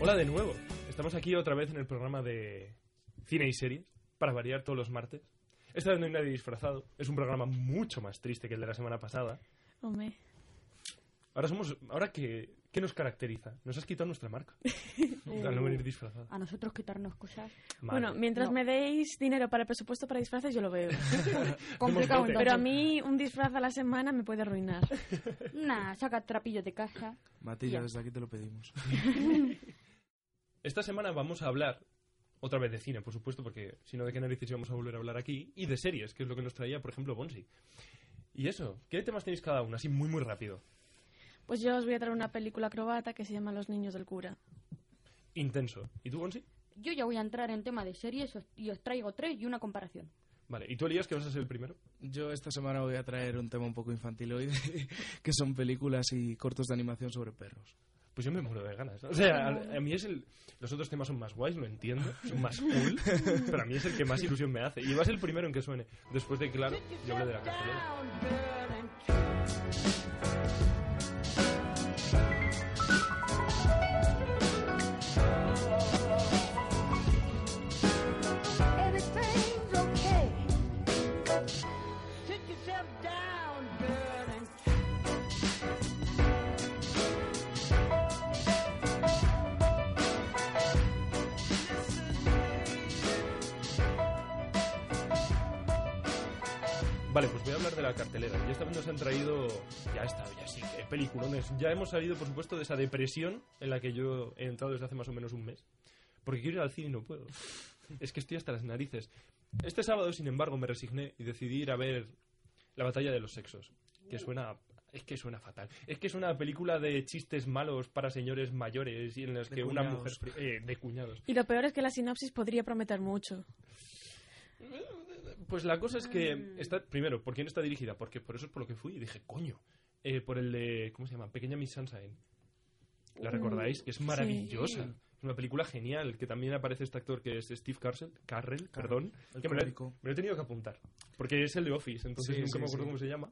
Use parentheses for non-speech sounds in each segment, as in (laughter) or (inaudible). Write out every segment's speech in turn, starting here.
Hola de nuevo. Estamos aquí otra vez en el programa de cine y series, para variar todos los martes. Esta vez no hay nadie disfrazado. Es un programa mucho más triste que el de la semana pasada. Hombre. Ahora somos. Ahora que. ¿Qué nos caracteriza? Nos has quitado nuestra marca. (laughs) Al no venir disfrazado. A nosotros quitarnos cosas. Madre. Bueno, mientras No. me deis dinero para el presupuesto para disfraces, yo lo veo. (laughs) (laughs) Complicado bote. Pero a mí un disfraz a la semana me puede arruinar. Nah, saca trapillos de casa. Matilla, Ya. desde aquí te lo pedimos. Esta semana vamos a hablar otra vez de cine, por supuesto, porque si no, ¿de qué narices íbamos a volver a hablar aquí? Y de series, que es lo que nos traía, por ejemplo, Bonsi. Y eso, ¿qué temas tenéis cada uno? Así muy, muy rápido. Pues yo os voy a traer una película acrobata que se llama Los niños del cura. Intenso. ¿Y tú, Bonsi? Yo ya voy a entrar en tema de series y os traigo tres y una comparación. Vale. ¿Y tú, Elías, que vas a ser el primero? Yo esta semana voy a traer un tema un poco infantil hoy, (laughs) que son películas y cortos de animación sobre perros. Pues yo me muero de ganas. O sea, a, a mí es el... Los otros temas son más guays, lo entiendo, son más cool, pero a mí es el que más ilusión me hace. Y va a ser el primero en que suene. Después de, claro, yo hablé de la cartelera. Vale, pues voy a hablar de la cartelera. Y esta vez nos han traído... Ya está, ya sí, que peliculones. Ya hemos salido, por supuesto, de esa depresión en la que yo he entrado desde hace más o menos un mes. Porque quiero ir al cine y no puedo. Es que estoy hasta las narices. Este sábado, sin embargo, me resigné y decidí ir a ver La batalla de los sexos. Que suena... Es que suena fatal. Es que es una película de chistes malos para señores mayores y en las De que una cuñados. mujer... eh, de cuñados. Y lo peor es que la sinopsis podría prometer mucho. Pues la cosa es que está primero, ¿por quién está dirigida? Porque por eso es por lo que fui y dije, coño, eh, por el de ¿cómo se llama? Pequeña Miss Sunshine. ¿La recordáis? Que es maravillosa. Es una película genial, que también aparece este actor que es Steve Carell, Carrell, perdón, el que me lo, he, cómico. me lo he tenido que apuntar, porque es el de Office, entonces Sí, nunca sí, me acuerdo sí. cómo se llama.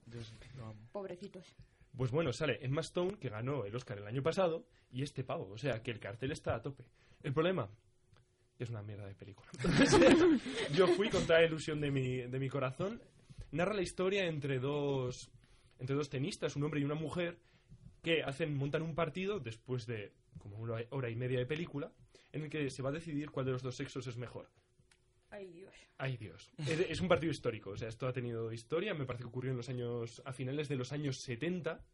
Pobrecitos. Pues bueno, sale Emma Stone, que ganó el Oscar el año pasado, y este pavo. O sea, que el cartel está a tope. El problema es una mierda de película. (laughs) Yo fui con toda la ilusión de mi, de mi corazón. Narra la historia entre dos, entre dos tenistas, un hombre y una mujer, que hacen, montan un partido después de como una hora y media de película, en el que se va a decidir cuál de los dos sexos es mejor. Ay, Dios. Ay Dios. Es, es un partido histórico, o sea, esto ha tenido historia, me parece que ocurrió en los años, a finales de los años 70.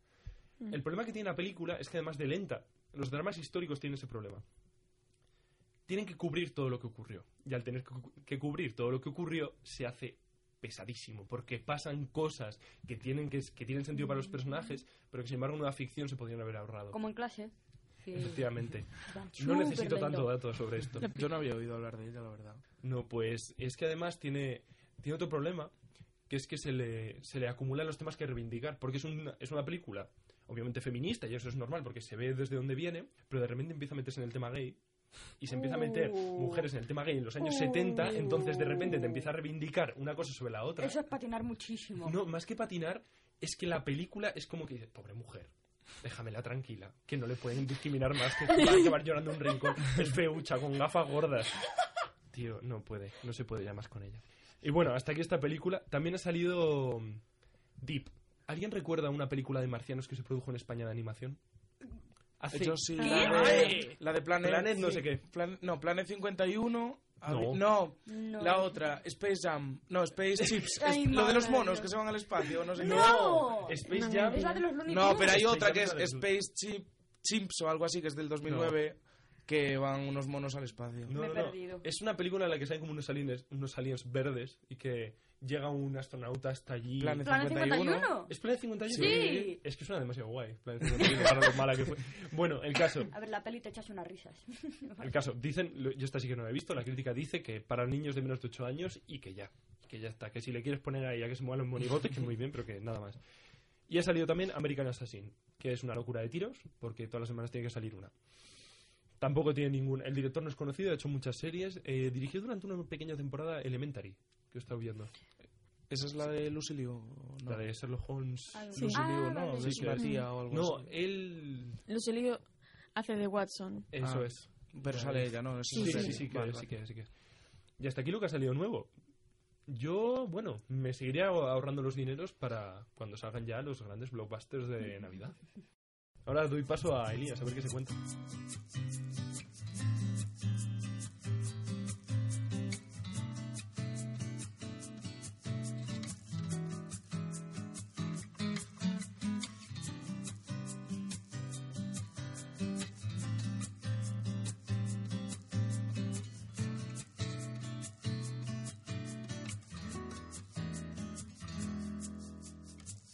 El problema que tiene la película es que además de lenta, los dramas históricos tienen ese problema. Tienen que cubrir todo lo que ocurrió. Y al tener que, cu- que cubrir todo lo que ocurrió, se hace pesadísimo, porque pasan cosas que tienen, que, que tienen sentido para los personajes, pero que sin embargo en una ficción se podrían haber ahorrado. Como en clase. que Efectivamente. (laughs) van No necesito tanto dato sobre esto. (laughs) Yo no había oído hablar de ella, la verdad. No, pues es que además tiene, tiene otro problema, que es que se le, se le acumulan los temas que reivindicar, porque es una, es una película, obviamente feminista, y eso es normal, porque se ve desde dónde viene, pero de repente empieza a meterse en el tema gay, y se empieza a meter mujeres en el tema gay en los años Uh. 70, entonces de repente te empieza a reivindicar una cosa sobre la otra. Eso es patinar muchísimo. No, más que patinar, es que la película es como que dice, pobre mujer, déjamela tranquila, que no le pueden discriminar más, que va a acabar llorando en un rincón, es feucha, con gafas gordas. Tío, no puede, no se puede ya más con ella. Y bueno, hasta aquí esta película. También ha salido mm, Deep. ¿Alguien recuerda una película de marcianos que se produjo en España de animación? Hace... Yo sí, la de, la de Planet... Planet no sé qué. Plan- no, Planet 51... No. no, No. la otra, Space Jam. No, Space Chips. (laughs) Ay, Es lo de los monos que se van al espacio, no sé qué. ¡No! Space No, Jam. Es la de los Looney No, pero hay Space otra que es Space Chip, Chimps o algo así, que es del 2009, que van unos monos al espacio. No, Me he no, no. perdido. Es una película en la que salen como unos aliens, unos aliens verdes y que llega un astronauta hasta allí. Planet Planet 51. 51. ¿Es Planet 51? Sí. Es que suena demasiado guay. Planet 51, (laughs) para lo mala que fue. Bueno, el caso. A ver, la peli te echas unas risas. (laughs) El caso, dicen, yo esta sí que no la he visto, la crítica dice que para niños de menos de 8 años y que ya, que ya está, que si le quieres poner ahí a que se muevan los monigotes, que muy bien, pero que nada más. Y ha salido también American Assassin, que es una locura de tiros, porque todas las semanas tiene que salir una. Tampoco tiene ningún... El director no es conocido, ha hecho muchas series. Eh, dirigió durante una pequeña temporada Elementary, que he estado viendo. ¿Esa es la de Lucy Liu? No. La de Sherlock Holmes. Sí. Lucy Ah, Liu, no, vale, de sí, su sí. tía o algo No, así. él... Lucy Liu hace de Watson. Eso Ah. es. Pero sale ella, ¿no? Es Sí, sí, sí, sí, que, Vale, sí vale. que, sí que. Y hasta aquí lo que ha salido nuevo. Yo, bueno, me seguiría ahorrando los dineros para cuando salgan ya los grandes blockbusters de Navidad. Ahora doy paso a Elías, a ver qué se cuenta.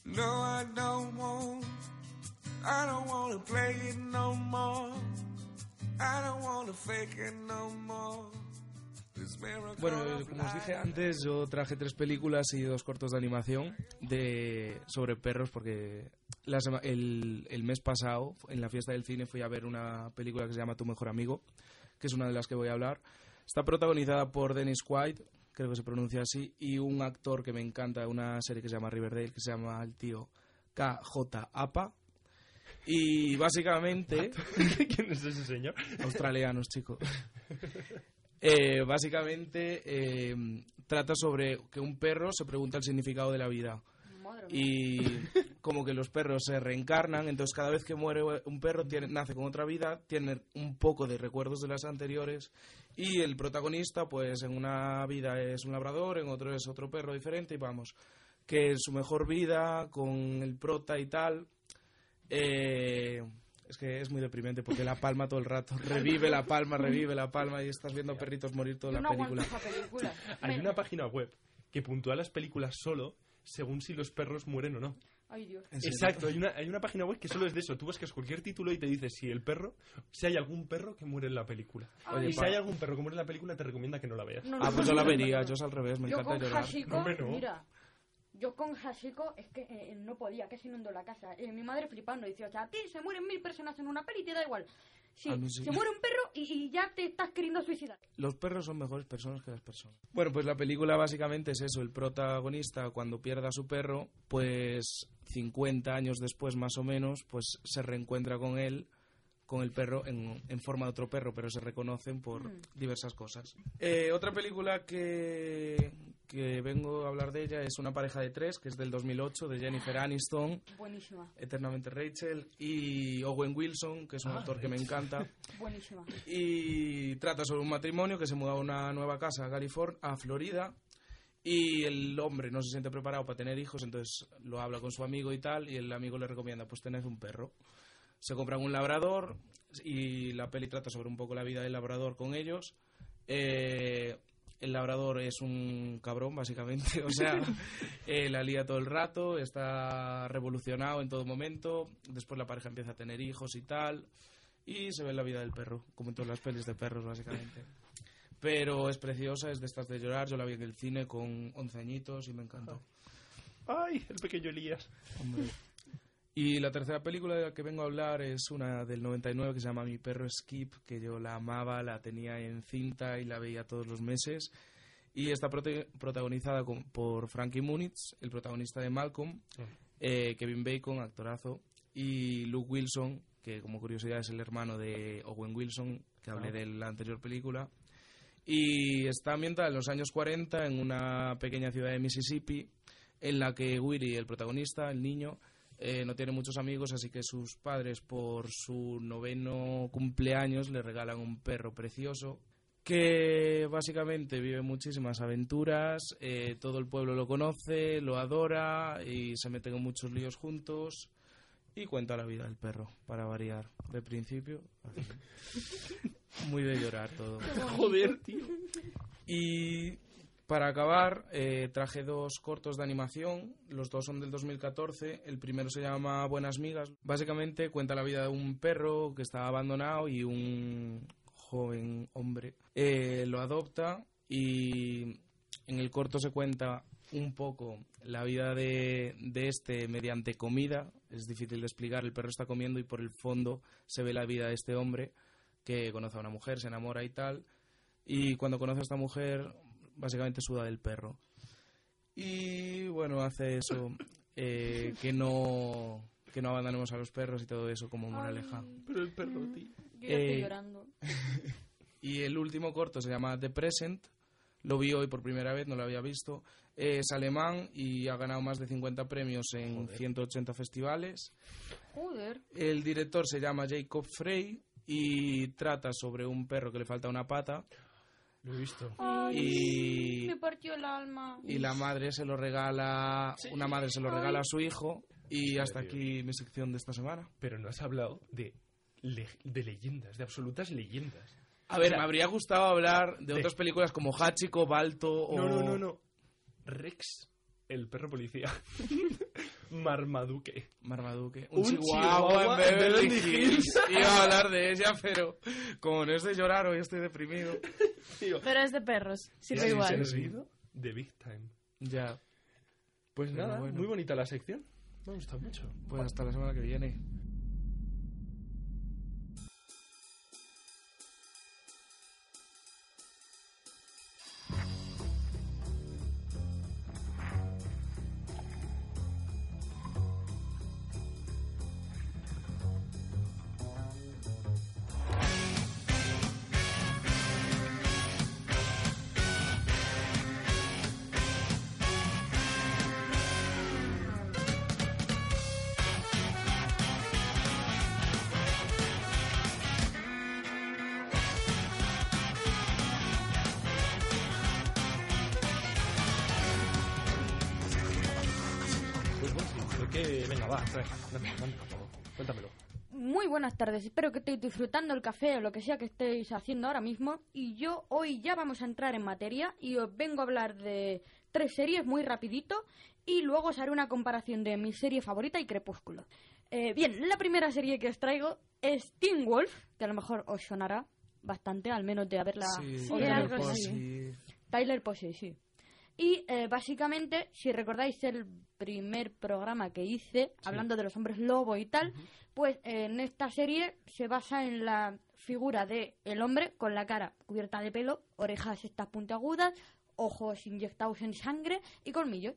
No, I don't want. I don't want to play it no more. I don't want to fake it no more. Bueno, como os dije antes, yo traje tres películas y dos cortos de animación de sobre perros porque la el, el mes pasado, en la fiesta del cine, fui a ver una película que se llama Tu Mejor Amigo, que es una de las que voy a hablar. Está protagonizada por Dennis Quaid, creo que se pronuncia así, y un actor que me encanta, una serie que se llama Riverdale, que se llama el tío KJ Apa. Y básicamente... (laughs) ¿Quién es ese señor? australianos, chicos. (laughs) Eh, básicamente eh, trata sobre que un perro se pregunta el significado de la vida Madre mía. y (laughs) como que los perros se reencarnan, entonces cada vez que muere un perro tiene, nace con otra vida, tiene un poco de recuerdos de las anteriores y el protagonista pues en una vida es un labrador, en otro es otro perro diferente y vamos, que en su mejor vida con el prota y tal, eh, es que es muy deprimente porque la palma todo el rato, (laughs) revive la palma, revive la palma y estás viendo perritos morir toda la no película. (laughs) Hay una página web que puntúa las películas solo según si los perros mueren o no. Ay, Dios. Exacto, hay una, hay una página web que solo es de eso. Tú buscas cualquier título y te dice si el perro, si hay algún perro que muere en la película. Oye, y si pa- hay algún perro que muere en la película, te recomienda que no la veas. No, no, Ah, pues no, yo la no, vería, no. yo es al revés, me Yo encanta con llorar. Hashiko, Hombre, no. mira, yo con Hashiko es que eh, no podía, que se inundó la casa. Eh, mi madre flipando, dice, o sea, a ti se mueren mil personas en una peli y te da igual. Sí, A mí sí. se muere un perro y, y ya te estás queriendo suicidar. Los perros son mejores personas que las personas. Bueno, pues la película básicamente es eso, el protagonista cuando pierde a su perro, pues 50 años después más o menos, pues se reencuentra con él, con el perro en, en forma de otro perro, pero se reconocen por Mm. diversas cosas. Eh, otra película que, que vengo a hablar de ella es Una pareja de tres, que es del 2008, de Jennifer Aniston, Buenísima, Eternamente Rachel, y Owen Wilson, que es un Ah, actor que me encanta. (laughs) buenísima. y trata sobre un matrimonio que se muda a una nueva casa a California, a Florida y el hombre no se siente preparado para tener hijos, entonces lo habla con su amigo y tal y el amigo le recomienda pues tened un perro. Se compran un labrador y la peli trata sobre un poco la vida del labrador con ellos. Eh, el labrador es un cabrón, básicamente. (laughs) O sea, eh, la lía todo el rato, está revolucionado en todo momento. Después la pareja empieza a tener hijos y tal. Y se ve la vida del perro, como en todas las pelis de perros, básicamente. Pero es preciosa, es de estas de llorar. Yo la vi en el cine con 11 añitos y me encantó. ¡Ay, el pequeño Elías! Hombre. Y la tercera película de la que vengo a hablar es una del 99 que se llama Mi perro Skip, que yo la amaba, la tenía en cinta y la veía todos los meses. Y está protagonizada con- por Frankie Muniz, el protagonista de Malcolm, eh, Kevin Bacon, actorazo, y Luke Wilson, que como curiosidad es el hermano de Owen Wilson, que hablé Ah. de la anterior película. Y está ambientada en los años 40 en una pequeña ciudad de Mississippi, en la que Willy, el protagonista, el niño, eh, no tiene muchos amigos, así que sus padres, por su noveno cumpleaños, le regalan un perro precioso que básicamente vive muchísimas aventuras, eh, todo el pueblo lo conoce, lo adora y se meten en muchos líos juntos y cuenta la vida del perro, para variar, de principio. (laughs) Muy de llorar todo. Joder, tío. Y para acabar, eh, traje dos cortos de animación. Los dos son del 2014. El primero se llama Buenas Migas. Básicamente cuenta la vida de un perro que está abandonado y un joven hombre eh, lo adopta. Y en el corto se cuenta un poco la vida de, de este mediante comida. Es difícil de explicar. El perro está comiendo y por el fondo se ve la vida de este hombre que conoce a una mujer, se enamora y tal. Y cuando conoce a esta mujer, básicamente suda del perro. Y bueno, hace eso, eh, que no que no abandonemos a los perros y todo eso como moraleja. Pero el perro, tío. Yo ya estoy Eh, llorando. (laughs) Y el último corto se llama The Present. Lo vi hoy por primera vez, no lo había visto. Es alemán y ha ganado más de 50 premios en 180 festivales. Joder. El director se llama Jacob Frey y trata sobre un perro que le falta una pata Lo he visto. y, Me partió el alma. y la madre se lo regala, una madre se lo regala a su hijo y hasta aquí mi sección de esta semana. Pero no has hablado de, le- de leyendas, de absolutas leyendas. A ver, O sea, me habría gustado hablar de, de- otras películas como Hachiko, Balto o... No, no, no, no. Rex, el perro policía. (laughs) Marmaduke. Marmaduke. Un Un, chihuahua, chihuahua en Beverly Hills. (laughs) Iba a hablar de ella, pero como no es de llorar, hoy estoy deprimido. Tío, Pero es de perros, sirve ¿sí, igual. ¿se has reído? De Big Time. Ya, Pues Pero nada, bueno. muy bonita la sección. Me ha gustado mucho. pues hasta la semana que viene. Qué? Venga, va, trae. Favor. Cuéntamelo. Muy buenas tardes, espero que estéis disfrutando el café o lo que sea que estéis haciendo ahora mismo. Y yo hoy ya vamos a entrar en materia y os vengo a hablar de tres series muy rapidito y luego os haré una comparación de mi serie favorita y Crepúsculo. Eh, bien, la primera serie que os traigo es Teen Wolf, que a lo mejor os sonará bastante, al menos de haberla Sí. Tyler Posey, sí. Y eh, básicamente, si recordáis el primer programa que hice, hablando de los hombres lobo y tal, pues eh, en esta serie se basa en la figura de el hombre con la cara cubierta de pelo, orejas estas puntiagudas, ojos inyectados en sangre y colmillos.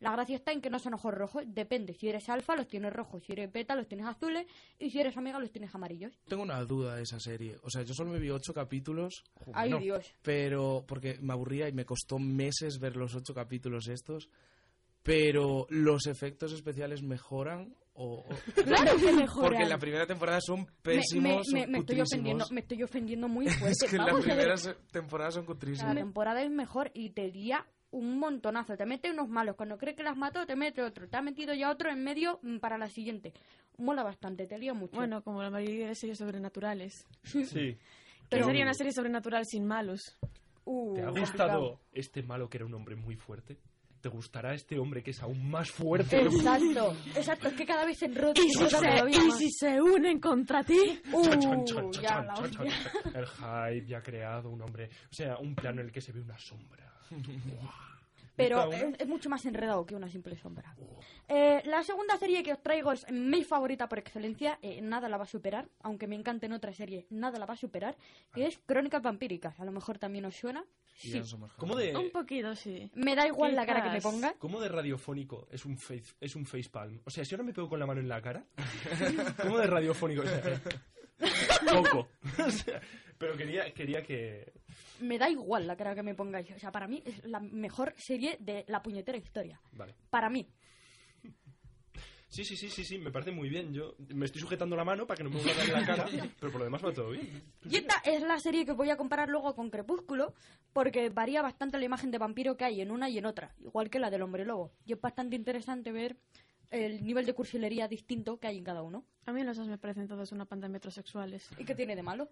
La gracia está en que no son ojos rojos, depende. Si eres alfa, los tienes rojos. Si eres beta, los tienes azules. Y si eres omega, los tienes amarillos. Tengo una duda de esa serie. O sea, yo solo me vi ocho capítulos, Ay, no. Dios. pero porque me aburría y me costó meses ver los ocho capítulos estos. Pero los efectos especiales mejoran o, o- (laughs) Claro que mejoran. porque en la primera temporada son Me- me, pésimos, me- son me estoy ofendiendo, me estoy ofendiendo muy fuerte. (laughs) Es que en la primera temporada son La cutrísimos. temporada es mejor y te lía un montonazo. Te mete unos malos. Cuando crees que las mató, te mete otro. Te ha metido ya otro en medio mm, para la siguiente. Mola bastante, te lía mucho. Bueno, como la mayoría de series sobrenaturales. Sí. Pero sería una serie sobrenatural sin malos. Uh, ¿Te ha complicado. gustado este malo que era un hombre muy fuerte? ¿Te gustará este hombre que es aún más fuerte? Exacto, exacto. Es que cada vez se enrolla ¿Y si, se, y si se unen contra ti? Uh. El hype ya ha creado un hombre. O sea, un plano en el que se ve una sombra. (laughs) Pero es, es mucho más enredado que una simple sombra. Eh, la segunda serie que os traigo es mi favorita por excelencia. eh, nada la va a superar, aunque me encanten otras series, nada la va a superar. Que es Crónicas Vampíricas. A lo mejor también os suena. Somos ¿Cómo de, Un poquito, sí. Me da igual la cara que me ponga. ¿Cómo de radiofónico es un face, es un facepalm? O sea, si ahora me pego con la mano en la cara, (laughs) ¿cómo de radiofónico? (laughs) O sea, poco. O sea, pero quería, quería que... Me da igual la cara que me pongáis. O sea, para mí es la mejor serie de la puñetera historia. Vale. Para mí. (laughs) Sí, sí, sí, sí, sí, me parece muy bien. Yo me estoy sujetando la mano para que no me vuelva a dar en la cara, (laughs) pero por lo demás va todo bien. Y esta es la serie que voy a comparar luego con Crepúsculo, porque varía bastante la imagen de vampiro que hay en una y en otra, igual que la del hombre lobo. Y es bastante interesante ver el nivel de cursilería distinto que hay en cada uno. A mí los dos me parecen todos una panda de metrosexuales. ¿Y qué tiene de malo?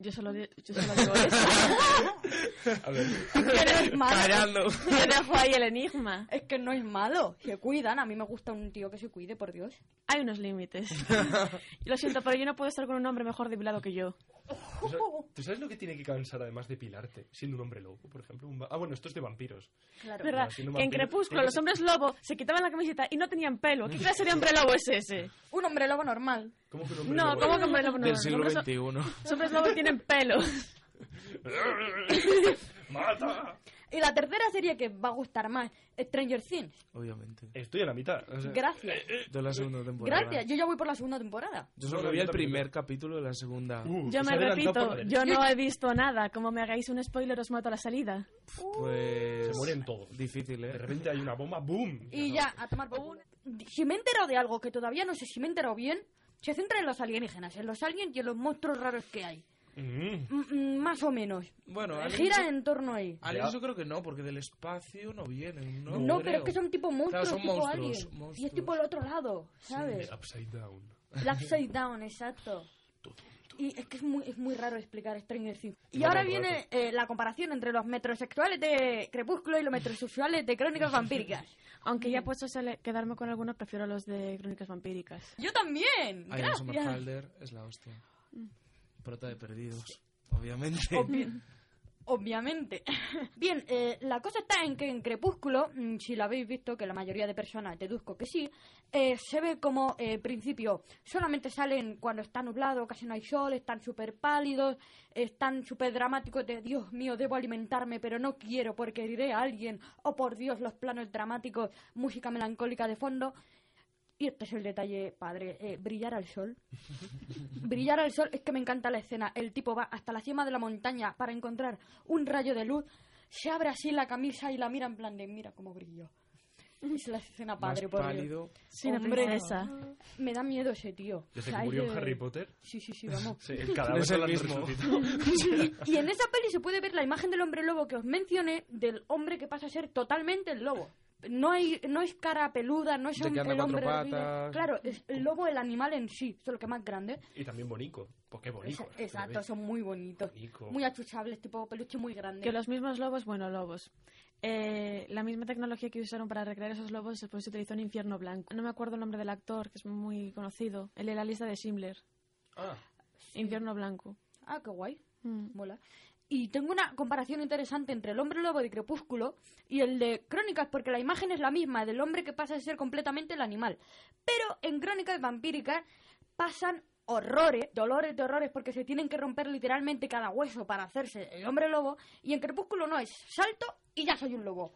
Yo solo, yo solo digo eso. (laughs) A ver, Que no es malo. Callando. Yo dejo ahí el enigma. Es que no es malo. Se cuidan. A mí me gusta un tío que se cuide, por Dios. Hay unos límites. (laughs) Lo siento, pero yo no puedo estar con un hombre mejor depilado que yo. ¿Tú sabes, (laughs) tú sabes lo que tiene que cansar además de pilarte? Siendo un hombre lobo, por ejemplo. Un ah, bueno, esto es de vampiros. Claro. ¿Verdad? Que en Crepúsculo tiene los hombres lobo se quitaban la camiseta y no tenían pelo. ¿Qué clase de hombre lobo es ese? Un hombre lobo normal. ¿Cómo que un hombre No, lobo? ¿cómo que hombre lobo no? Del Los siglo hombres, XXI. los hombres lobo tienen pelo. (laughs) ¡Mata! Y la tercera serie que va a gustar más, Stranger Things. Obviamente. Estoy a la mitad. o sea, Gracias. De la segunda temporada. Gracias, yo ya voy por la segunda temporada. Yo solo vi el también. primer capítulo de la segunda. uh, Yo se me por repito, yo no he visto nada. Como me hagáis un spoiler, os mato a la salida. Pues. Se mueren todos. Difícil, De ¿eh? repente hay una bomba, ¡boom! Y ya, a tomar por culo. Si me he enterado de algo que todavía no sé si me he enterado bien, se centra en los alienígenas, en los aliens y en los monstruos raros que hay. Mm. Mm, mm, más o menos. Bueno, aliens- Gira en torno ahí. Aliens yo creo que no, porque del espacio no vienen, ¿no? No, pero es que son tipo monstruos, son tipo monstruos, aliens. Y es monstruos. tipo el otro lado, ¿sabes? The Upside Down. El upside down, exacto. Y es que es muy, es muy raro explicar Stranger Things. Y ahora viene eh, la comparación entre los metrosexuales de Crepúsculo y los metrosexuales de Crónicas Vampíricas. Aunque ya puesto a quedarme con algunos, prefiero los de Crónicas Vampíricas. Yo también, gracias. Es la hostia. Prota de perdidos, obviamente. Obvi- (laughs) Obviamente. (laughs) Bien, eh, la cosa está en que en Crepúsculo, mm, si la habéis visto, que la mayoría de personas deduzco que sí, eh, se ve como, eh, principio, solamente salen cuando está nublado, casi no hay sol, están súper pálidos, están súper dramáticos de, Dios mío, debo alimentarme, pero no quiero porque heriré a alguien, o por Dios, los planos dramáticos, música melancólica de fondo. Y este es el detalle, padre, eh, brillar al sol. Brillar al sol es que me encanta la escena. El tipo va hasta la cima de la montaña para encontrar un rayo de luz, se abre así la camisa y la mira en plan de mira cómo brilló. Es la escena Más padre, por Dios. pálido. Sí, Hombre. princesa. Me da miedo ese tío. Desde O sea, que murió en de- Harry Potter. Sí, sí, sí, vamos. (laughs) Sí, el cadáver Es el mismo. y en esa peli se puede ver la imagen del hombre lobo que os mencioné, del hombre que pasa a ser totalmente el lobo. No hay no es cara peluda, no es anda el hombre patas. Claro, es el lobo el animal en sí, solo que más grande. Y también Bonico. Qué bonito. Esa- Exacto, son muy bonitos. Bonico. Muy achuchables, tipo peluche muy grande. Que los mismos lobos, bueno, lobos. Eh, la misma tecnología que usaron para recrear esos lobos después se utilizó en Infierno Blanco. No me acuerdo el nombre del actor, que es muy conocido. El de la lista de Schindler. Ah, Infierno Blanco. Ah, qué guay. Mm. Mola. Y tengo una comparación interesante entre el hombre lobo de Crepúsculo y el de Crónicas, porque la imagen es la misma del hombre que pasa a ser completamente el animal. Pero en Crónicas Vampíricas pasan horrores, dolores de horrores, porque se tienen que romper literalmente cada hueso para hacerse el hombre lobo. Y en Crepúsculo no es salto y ya soy un lobo.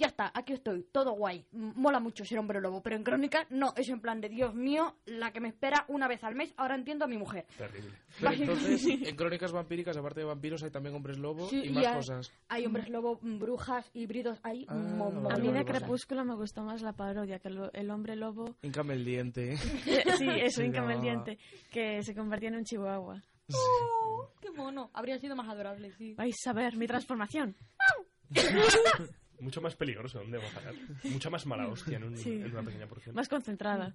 Ya está, aquí estoy, todo guay. Mola mucho ser hombre lobo, pero en Crónicas no, es en plan de Dios mío, la que me espera una vez al mes, ahora entiendo a mi mujer. terrible. (laughs) Pero entonces, (laughs) en Crónicas Vampíricas, aparte de vampiros, hay también hombres lobo Sí, y y más hay- cosas. Hay hombres lobo, mm, brujas, híbridos, hay Ah, vale, A mí de. Crepúsculo me gustó más la parodia, que lo- el hombre lobo... Incame el diente. Eh, (laughs) sí, eso, Incame el diente, que se convertía en un chihuahua. Oh, ¡Qué mono! Habría sido más adorable, sí. Vais a ver mi transformación. Mucho más peligroso, ¿dónde va a parar? Mucha más mala hostia en, un- Sí. en una pequeña porción. Más concentrada.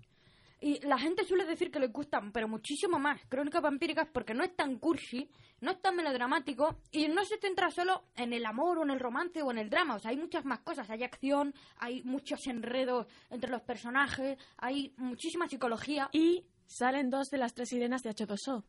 Y la gente suele decir que le gustan, pero muchísimo más, Crónicas Vampíricas porque no es tan cursi, no es tan melodramático y no se centra solo en el amor o en el romance o en el drama. O sea, hay muchas más cosas. Hay acción, hay muchos enredos entre los personajes, hay muchísima psicología. Y salen dos de las tres sirenas de H2O.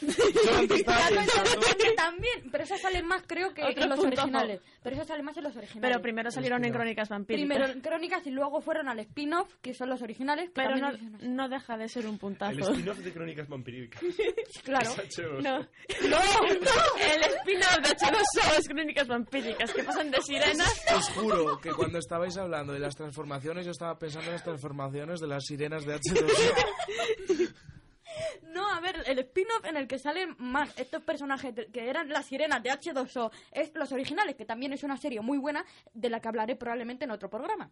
Ya lo entiendo también, pero esas salen más creo que Otro en los punto. originales. Pero esas salen más en los originales. Pero primero salieron en Crónicas Vampíricas. Primero en Crónicas y luego fueron al spin-off, que son los originales. que Pero no, no deja de ser un El puntazo. spin-off de Crónicas Vampíricas. (laughs) Claro. H2O. No. no, El spin-off de H2O es Crónicas Vampíricas, que pasan de sirenas. Os juro que cuando estabais hablando de las transformaciones, yo estaba pensando en las transformaciones de las sirenas de H2O. (laughs) (laughs) No, a ver, el spin-off en el que salen más estos personajes que eran las sirenas de H2O es los originales, que también es una serie muy buena de la que hablaré probablemente en otro programa.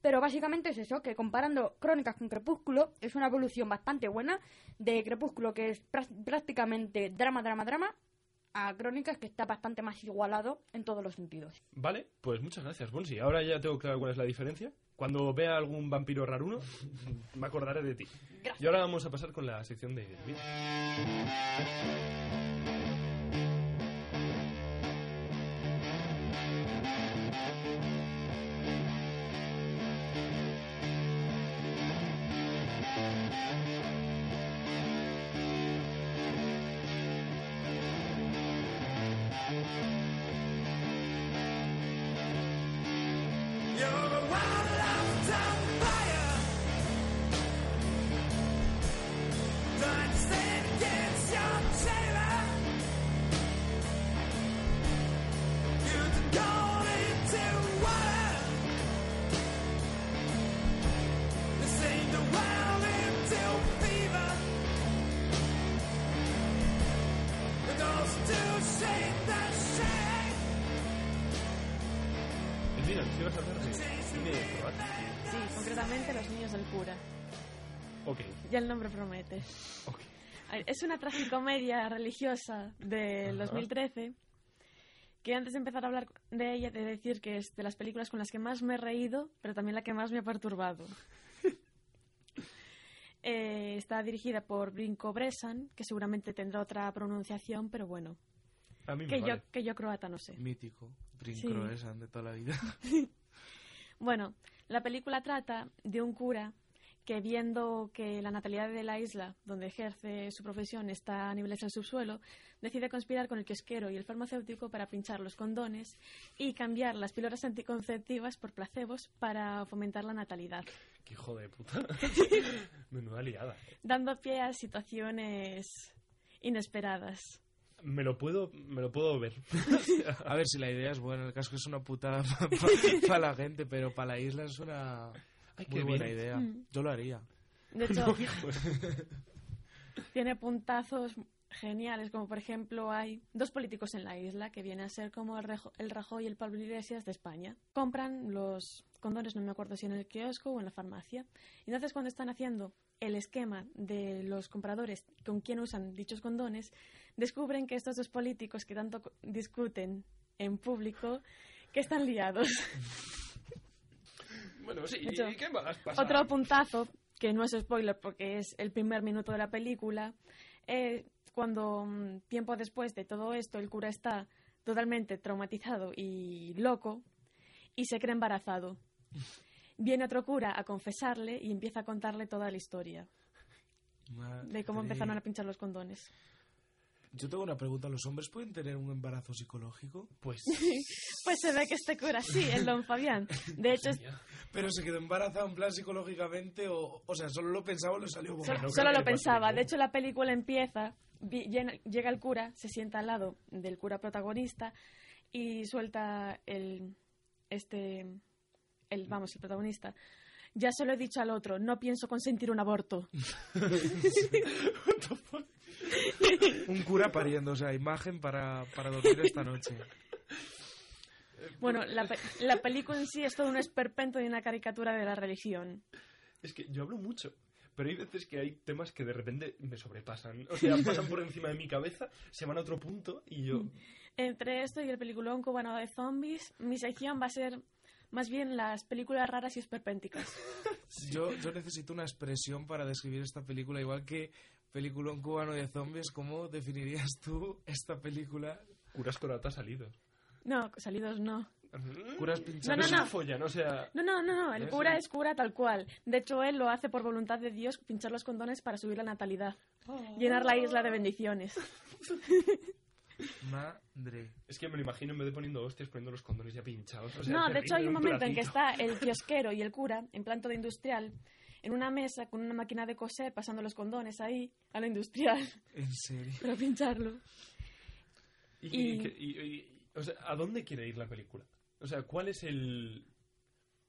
Pero básicamente es eso, que comparando Crónicas con Crepúsculo es una evolución bastante buena de Crepúsculo que es prá- prácticamente drama, drama, drama a Crónicas que está bastante más igualado en todos los sentidos. Vale, pues muchas gracias, Bonsi. Ahora ya tengo claro cuál es la diferencia. Cuando vea algún vampiro raruno, (laughs) me acordaré de ti. Y ahora vamos a pasar con la sección de... Sí, concretamente los niños del cura. Ok. Ya el nombre promete. Okay. Es una tragicomedia religiosa del 2013 que antes de empezar a hablar de ella, de decir que es de las películas con las que más me he reído, pero también la que más me ha perturbado. Eh, está dirigida por Brinko Bresan, que seguramente tendrá otra pronunciación, pero bueno, A mí me que, vale. yo, que yo croata no sé. Mítico. Brin Sí. Croesan de toda la vida. (laughs) Bueno, la película trata de un cura que viendo que la natalidad de la isla donde ejerce su profesión está a niveles del subsuelo, decide conspirar con el kiosquero y el farmacéutico para pinchar los condones y cambiar las píldoras anticonceptivas por placebos para fomentar la natalidad, Qué hijo de puta. (laughs) Menuda liada. dando pie a situaciones inesperadas. Me lo puedo, me lo puedo ver. (laughs) A ver si la idea es buena. El caso que es una putada (laughs) para la gente, pero para la isla es una Ay, muy qué buena bien. idea. Mm. Yo lo haría. De (laughs) hecho, de- (laughs) (laughs) tiene puntazos geniales, como por ejemplo hay dos políticos en la isla que vienen a ser como el, Rejo- el Rajoy y el Pablo Iglesias de España. Compran los condones, no me acuerdo si en el kiosco o en la farmacia. Y entonces cuando están haciendo el esquema de los compradores con quién usan dichos condones, descubren que estos dos políticos que tanto discuten en público, que están liados. Bueno, sí, De hecho, ¿y qué más pasa? Otro puntazo, que no es spoiler porque es el primer minuto de la película, eh, cuando mm, tiempo después de todo esto el cura está totalmente traumatizado y loco y se cree embarazado. Viene otro cura a confesarle y empieza a contarle toda la historia de cómo empezaron a pinchar los condones. Yo tengo una pregunta. ¿Los hombres pueden tener un embarazo psicológico? Pues... (laughs) Pues se ve que este cura sí, el don (laughs) Fabián. De hecho. ¿Pero se quedó embarazado en plan psicológicamente o, o sea, solo lo pensaba o le salió Solo, bueno? no solo que lo pensaba. De hecho, la película empieza, vi- llena- llega el cura, se sienta al lado del cura protagonista y suelta el, este, el, vamos, el protagonista. Ya se lo he dicho al otro, no pienso consentir un aborto. (laughs) Un cura pariendo, o sea, imagen para, para dormir esta noche. Bueno, la, pe- la película en sí es todo un esperpento y una caricatura de la religión. Es que yo hablo mucho, pero hay veces que hay temas que de repente me sobrepasan. O sea, pasan por encima de mi cabeza, se van a otro punto y yo... Entre esto y el peliculón cubano de zombies, mi sección va a ser más bien las películas raras y esperpénticas. Yo, yo necesito una expresión para describir esta película, igual que peliculón cubano de zombies. ¿Cómo definirías tú esta película? Curas corata salidos. No, salidos no. Curas No, pinchados. no, no no. follan, o sea... No, no, no, no, el ¿Ves? cura es cura tal cual. De hecho, él lo hace por voluntad de Dios pinchar los condones para subir la natalidad. Llenar la isla de bendiciones. Madre. Es que me lo imagino en vez de poniendo hostias, poniendo los condones ya pinchados. O sea, No, de hecho hay un momento en que está el kiosquero y el cura en plan todo industrial en una mesa con una máquina de coser pasando los condones ahí a lo industrial En serio. para pincharlo. ¿Y, y- y- y- y- o sea, ¿a dónde quiere ir la película? O sea, ¿cuál es el...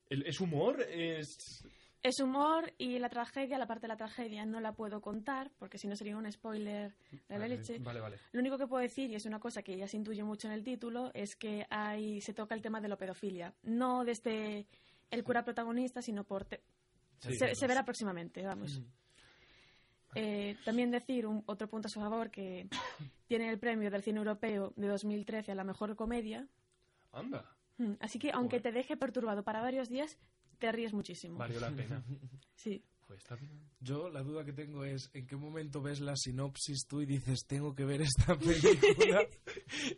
el ¿Es humor? ¿Es...? Es humor y la tragedia, la parte de la tragedia no la puedo contar porque si no sería un spoiler de la leche. Vale, vale. Lo único que puedo decir, y es una cosa que ya se intuye mucho en el título, es que hay, se toca el tema de la pedofilia. No desde el cura protagonista, sino por... te- Sí, se, verá próximamente, vamos. Eh, también decir un, otro punto a su favor que tiene el premio del cine europeo de 2013 a la mejor comedia. Anda, Mm, Así que aunque Joder. te deje perturbado para varios días, te ríes muchísimo. valió la pena. Sí. Pues está bien. Yo la duda que tengo es en qué momento ves la sinopsis tú y dices tengo que ver esta (laughs) película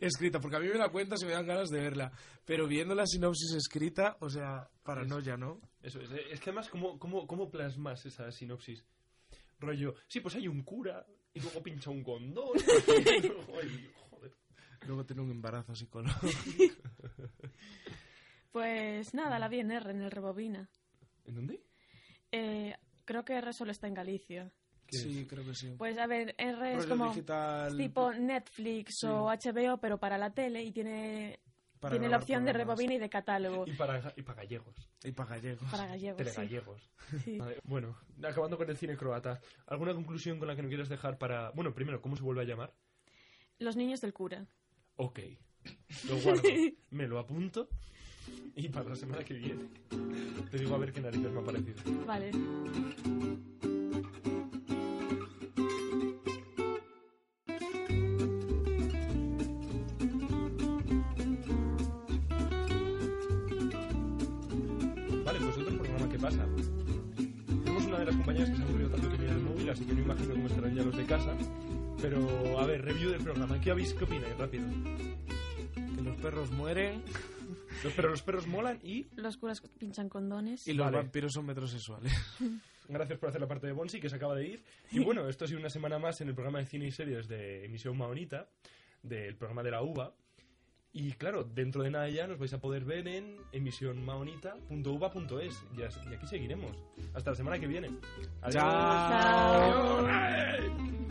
escrita, porque a mí me la cuentas y me dan ganas de verla, pero viendo la sinopsis escrita, o sea, paranoia, ¿no? Eso es. Es que además, ¿cómo, cómo, cómo plasmas esa sinopsis? Rollo, sí, pues hay un cura y luego pincha un condón. y luego hay- joder. Luego tener un embarazo psicológico. (laughs) Pues nada, la vi en R, en el Rebobina. ¿En dónde? Eh, creo que R solo está en Galicia. ¿Qué Sí, creo que sí. Pues a ver, R es Rollo como digital tipo Netflix Sí. o HBO, pero para la tele y tiene, para tiene la opción de rebobina y de catálogo. Y para, y para gallegos. Y para gallegos. Para gallegos. Telegallegos. (laughs) Sí. Vale, Bueno, acabando con el cine croata, ¿alguna conclusión con la que no quieras dejar para... Bueno, primero, ¿cómo se vuelve a llamar? Los niños del cura. Ok. (laughs) Lo guardo. Me lo apunto. Y para la semana que viene te digo a ver qué narices me ha parecido. Vale. Vale, pues otro programa que pasa. Tenemos una de las compañías que se ha aburrido tanto que mira el móvil, así que no imagino cómo estarán ya los de casa. Pero, a ver, review del programa. ¿Qué habéis, qué opináis? Rápido. Que los perros mueren Los, pero los perros molan y Los curas pinchan condones. y los Vale. vampiros son metrosexuales. (laughs) gracias por hacer la parte de Bonsi, que se acaba de ir. Y bueno, esto ha sido una semana más en el programa de cine y series de emisión Maonita, del programa de la UVA. Y claro, dentro de nada ya nos vais a poder ver en emisionmaonita.uva.es. Y, aquí seguiremos. Hasta la semana que viene. Adiós. Chao. Adiós.